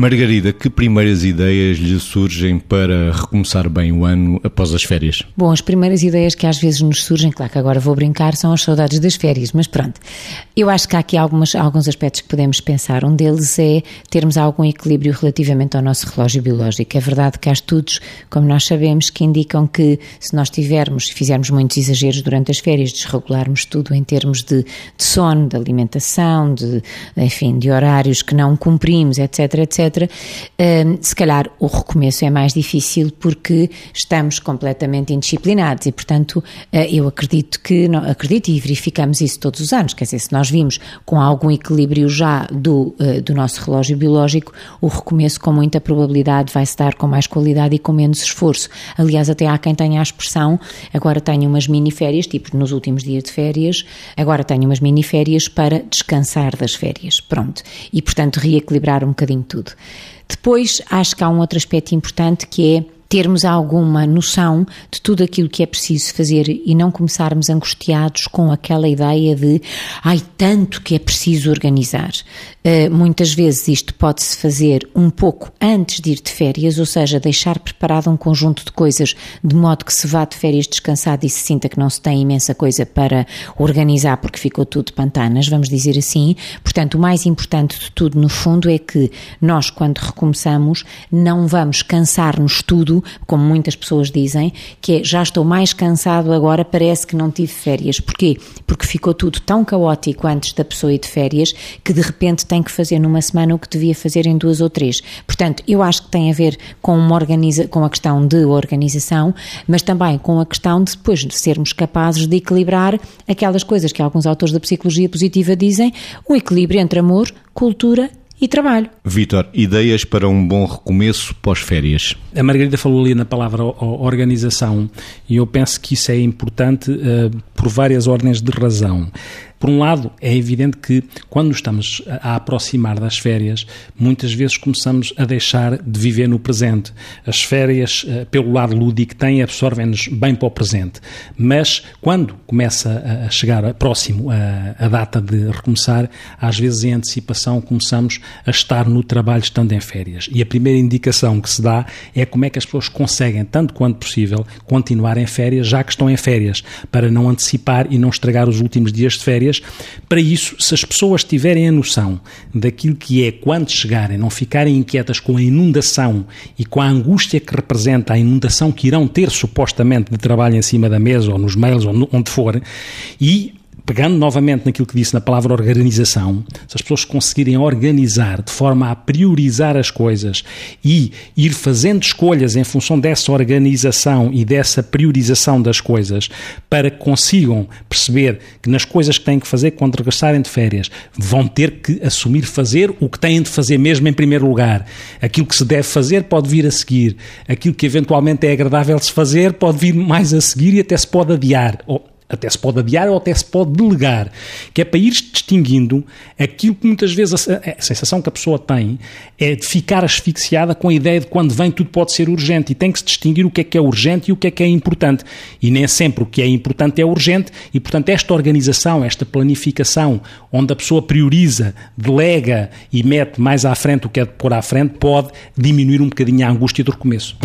Margarida, que primeiras ideias lhe surgem para recomeçar bem o ano após as férias? Bom, as primeiras ideias que às vezes nos surgem, claro que agora vou brincar, são as saudades das férias, mas pronto. Eu acho que há aqui algumas, alguns aspectos que podemos pensar. Um deles é termos algum equilíbrio relativamente ao nosso relógio biológico. É verdade que há estudos, como nós sabemos, que indicam que se nós tivermos, fizermos muitos exageros durante as férias, desregularmos tudo em termos de, de sono, de alimentação, de, enfim, de horários que não cumprimos, etc, etc, se calhar o recomeço é mais difícil porque estamos completamente indisciplinados e, portanto, eh, eu acredito que, acredito e verificamos isso todos os anos, quer dizer, se nós vimos com algum equilíbrio já do, eh, do nosso relógio biológico, o recomeço com muita probabilidade vai se dar com mais qualidade e com menos esforço. Aliás, até há quem tenha a expressão, agora tenho umas mini férias, tipo nos últimos dias de férias, agora tenho umas mini férias para descansar das férias, pronto. E, portanto, reequilibrar um bocadinho tudo. Depois, acho que há um outro aspecto importante que é termos alguma noção de tudo aquilo que é preciso fazer e não começarmos angustiados com aquela ideia de ai, tanto que é preciso organizar. Uh, muitas vezes isto pode-se fazer um pouco antes de ir de férias, ou seja, deixar preparado um conjunto de coisas de modo que se vá de férias descansado e se sinta que não se tem imensa coisa para organizar porque ficou tudo pantanas, vamos dizer assim. Portanto, o mais importante de tudo, no fundo, é que nós, quando recomeçamos, não vamos cansar-nos tudo como muitas pessoas dizem, que é já estou mais cansado agora, parece que não tive férias. Porquê? Porque ficou tudo tão caótico antes da pessoa ir de férias que de repente tem que fazer numa semana o que devia fazer em duas ou três. Portanto, eu acho que tem a ver com, uma organiza com a questão de organização, mas também com a questão de depois de sermos capazes de equilibrar aquelas coisas que alguns autores da psicologia positiva dizem, o equilíbrio entre amor, cultura e trabalho. Vítor, ideias para um bom recomeço pós-férias? A Margarida falou ali na palavra organização e eu penso que isso é importante uh, por várias ordens de razão. Por um lado, é evidente que quando estamos a aproximar das férias, muitas vezes começamos a deixar de viver no presente. As férias, eh, pelo lado lúdico, têm, absorvem-nos bem para o presente. Mas quando começa a chegar próximo a, a data de recomeçar, às vezes em antecipação começamos a estar no trabalho estando em férias. E a primeira indicação que se dá é como é que as pessoas conseguem, tanto quanto possível, continuar em férias, já que estão em férias, para não antecipar e não estragar os últimos dias de férias para isso, se as pessoas tiverem a noção daquilo que é quando chegarem, não ficarem inquietas com a inundação e com a angústia que representa a inundação que irão ter supostamente de trabalho em cima da mesa ou nos mails ou onde for, e pegando novamente naquilo que disse na palavra organização, se as pessoas conseguirem organizar de forma a priorizar as coisas e ir fazendo escolhas em função dessa organização e dessa priorização das coisas, para que consigam perceber que nas coisas que têm que fazer quando regressarem de férias, vão ter que assumir fazer o que têm de fazer mesmo em primeiro lugar. Aquilo que se deve fazer pode vir a seguir, aquilo que eventualmente é agradável se fazer pode vir mais a seguir e até se pode adiar. Até se pode adiar ou até se pode delegar, que é para ir distinguindo aquilo que muitas vezes a, a, sensação que a pessoa tem é de ficar asfixiada com a ideia de quando vem tudo pode ser urgente e tem que se distinguir o que é que é urgente e o que é que é importante. E nem sempre o que é importante é urgente e, portanto, esta organização, esta planificação, onde a pessoa prioriza, delega e mete mais à frente o que é de pôr à frente, pode diminuir um bocadinho a angústia do recomeço.